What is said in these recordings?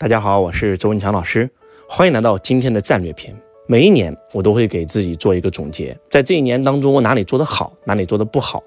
大家好，我是周文强老师，欢迎来到今天的战略篇。每一年我都会给自己做一个总结，在这一年当中，我哪里做得好，哪里做得不好，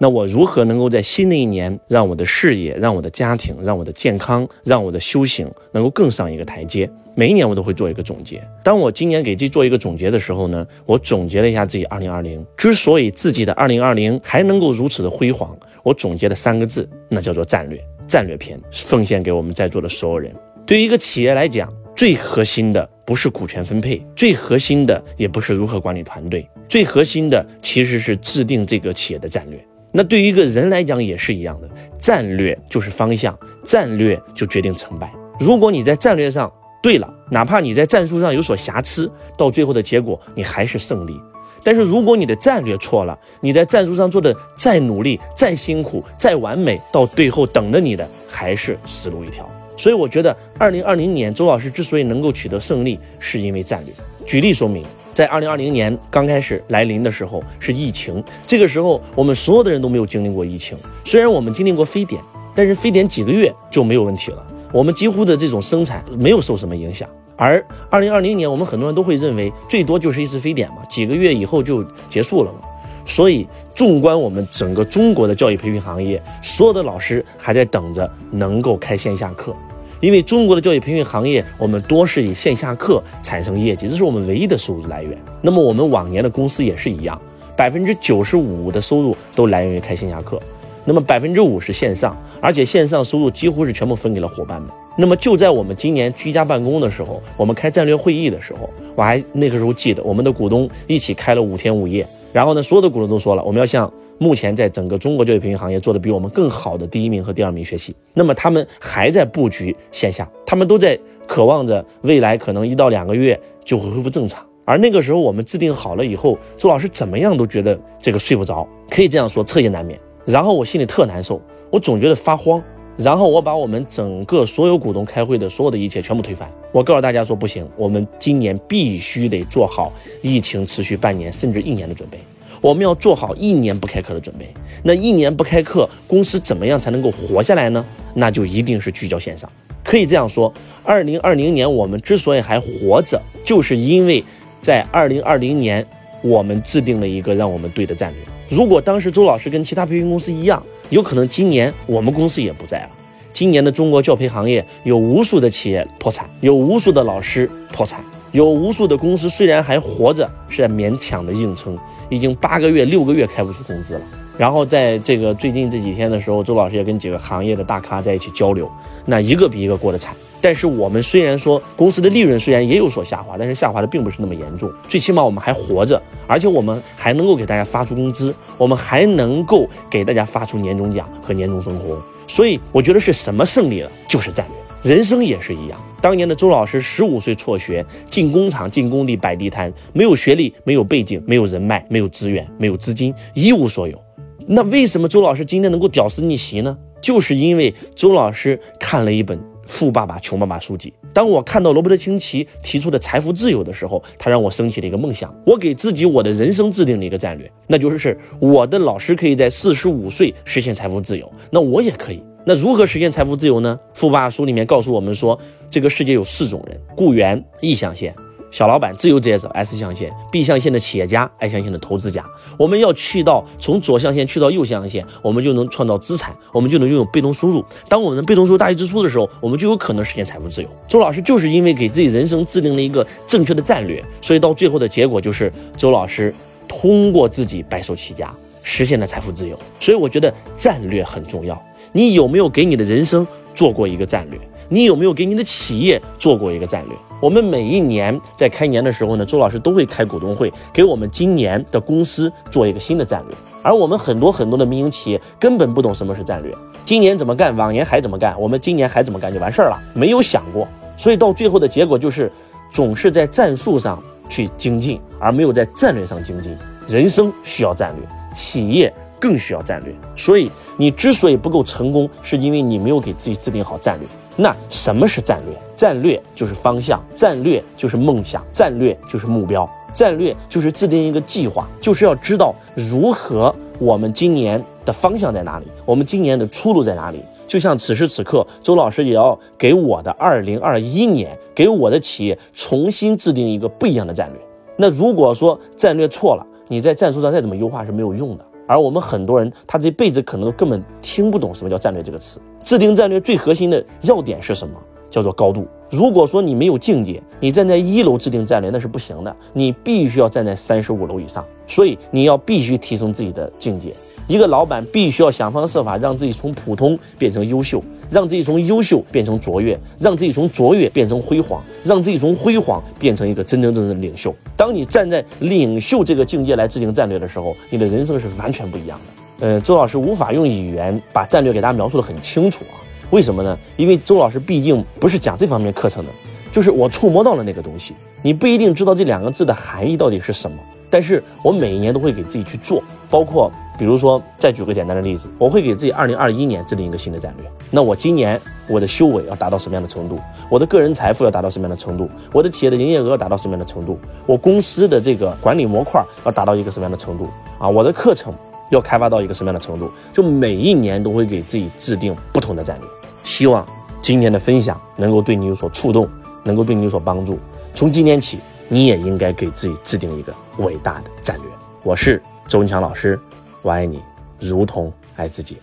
那我如何能够在新的一年让我的事业、让我的家庭、让我的健康、让我的修行能够更上一个台阶？每一年我都会做一个总结。当我今年给自己做一个总结的时候呢，我总结了一下自己二零二零，之所以自己的二零二零还能够如此的辉煌，我总结了三个字，那叫做战略。战略篇奉献给我们在座的所有人。对于一个企业来讲，最核心的不是股权分配，最核心的也不是如何管理团队，最核心的其实是制定这个企业的战略。那对于一个人来讲也是一样的，战略就是方向，战略就决定成败。如果你在战略上对了，哪怕你在战术上有所瑕疵，到最后的结果你还是胜利。但是如果你的战略错了，你在战术上做的再努力、再辛苦、再完美，到最后等着你的还是死路一条。所以我觉得，二零二零年周老师之所以能够取得胜利，是因为战略。举例说明，在二零二零年刚开始来临的时候是疫情，这个时候我们所有的人都没有经历过疫情。虽然我们经历过非典，但是非典几个月就没有问题了，我们几乎的这种生产没有受什么影响。而二零二零年，我们很多人都会认为最多就是一次非典嘛，几个月以后就结束了嘛。所以，纵观我们整个中国的教育培训行业，所有的老师还在等着能够开线下课。因为中国的教育培训行业，我们多是以线下课产生业绩，这是我们唯一的收入来源。那么我们往年的公司也是一样，百分之九十五的收入都来源于开线下课，那么百分之五是线上，而且线上收入几乎是全部分给了伙伴们。那么就在我们今年居家办公的时候，我们开战略会议的时候，我还那个时候记得，我们的股东一起开了五天五夜。然后呢，所有的股东都说了，我们要向目前在整个中国教育培训行业做的比我们更好的第一名和第二名学习。那么他们还在布局线下，他们都在渴望着未来可能一到两个月就会恢复正常。而那个时候我们制定好了以后，周老师怎么样都觉得这个睡不着，可以这样说，彻夜难眠。然后我心里特难受，我总觉得发慌。然后我把我们整个所有股东开会的所有的一切全部推翻。我告诉大家说，不行，我们今年必须得做好疫情持续半年甚至一年的准备。我们要做好一年不开课的准备。那一年不开课，公司怎么样才能够活下来呢？那就一定是聚焦线上。可以这样说，二零二零年我们之所以还活着，就是因为在二零二零年我们制定了一个让我们对的战略。如果当时周老师跟其他培训公司一样，有可能今年我们公司也不在了。今年的中国教培行业有无数的企业破产，有无数的老师破产，有无数的公司虽然还活着，是在勉强的硬撑，已经八个月、六个月开不出工资了。然后在这个最近这几天的时候，周老师也跟几个行业的大咖在一起交流，那一个比一个过得惨。但是我们虽然说公司的利润虽然也有所下滑，但是下滑的并不是那么严重，最起码我们还活着，而且我们还能够给大家发出工资，我们还能够给大家发出年终奖和年终分红。所以我觉得是什么胜利了？就是战略。人生也是一样。当年的周老师十五岁辍学，进工厂、进工地、摆地摊，没有学历，没有背景，没有人脉，没有资源，没有资金，一无所有。那为什么周老师今天能够屌丝逆袭呢？就是因为周老师看了一本。富爸爸穷爸爸书籍。当我看到罗伯特清崎提出的财富自由的时候，他让我升起了一个梦想。我给自己我的人生制定了一个战略，那就是我的老师可以在四十五岁实现财富自由，那我也可以。那如何实现财富自由呢？富爸爸书里面告诉我们说，这个世界有四种人：雇员、意向线。小老板、自由职业者 S 象限，B 象限的企业家，I 象限的投资家。我们要去到从左象限去到右象限，我们就能创造资产，我们就能拥有被动收入。当我们的被动收入大于支出的时候，我们就有可能实现财富自由。周老师就是因为给自己人生制定了一个正确的战略，所以到最后的结果就是周老师通过自己白手起家实现了财富自由。所以我觉得战略很重要。你有没有给你的人生做过一个战略？你有没有给你的企业做过一个战略？我们每一年在开年的时候呢，周老师都会开股东会，给我们今年的公司做一个新的战略。而我们很多很多的民营企业根本不懂什么是战略，今年怎么干，往年还怎么干，我们今年还怎么干？就完事儿了，没有想过。所以到最后的结果就是，总是在战术上去精进，而没有在战略上精进。人生需要战略，企业更需要战略。所以你之所以不够成功，是因为你没有给自己制定好战略。那什么是战略？战略就是方向，战略就是梦想，战略就是目标，战略就是制定一个计划，就是要知道如何我们今年的方向在哪里，我们今年的出路在哪里，就像此时此刻，周老师也要给我的二零二一年，给我的企业重新制定一个不一样的战略。那如果说战略错了，你在战术上再怎么优化是没有用的。而我们很多人，他这辈子可能根本听不懂什么叫战略这个词。制定战略最核心的要点是什么？叫做高度。如果说你没有境界，你站在一楼制定战略那是不行的，你必须要站在三十五楼以上。所以你要必须提升自己的境界。一个老板必须要想方设法让自己从普通变成优秀，让自己从优秀变成卓越，让自己从卓越变成辉煌，让自己从辉煌变成一个真真正正的领袖。当你站在领袖这个境界来制定战略的时候，你的人生是完全不一样的。呃，周老师无法用语言把战略给大家描述的很清楚啊。为什么呢？因为周老师毕竟不是讲这方面课程的，就是我触摸到了那个东西，你不一定知道这两个字的含义到底是什么。但是我每一年都会给自己去做，包括比如说，再举个简单的例子，我会给自己二零二一年制定一个新的战略。那我今年我的修为要达到什么样的程度？我的个人财富要达到什么样的程度？我的企业的营业额要达到什么样的程度？我公司的这个管理模块要达到一个什么样的程度？啊，我的课程要开发到一个什么样的程度？就每一年都会给自己制定不同的战略。希望今天的分享能够对你有所触动，能够对你有所帮助。从今天起。你也应该给自己制定一个伟大的战略。我是周文强老师，我爱你，如同爱自己。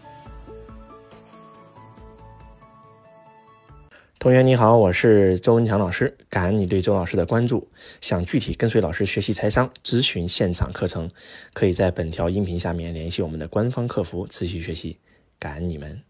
同学你好，我是周文强老师，感恩你对周老师的关注。想具体跟随老师学习财商、咨询现场课程，可以在本条音频下面联系我们的官方客服，持续学习。感恩你们。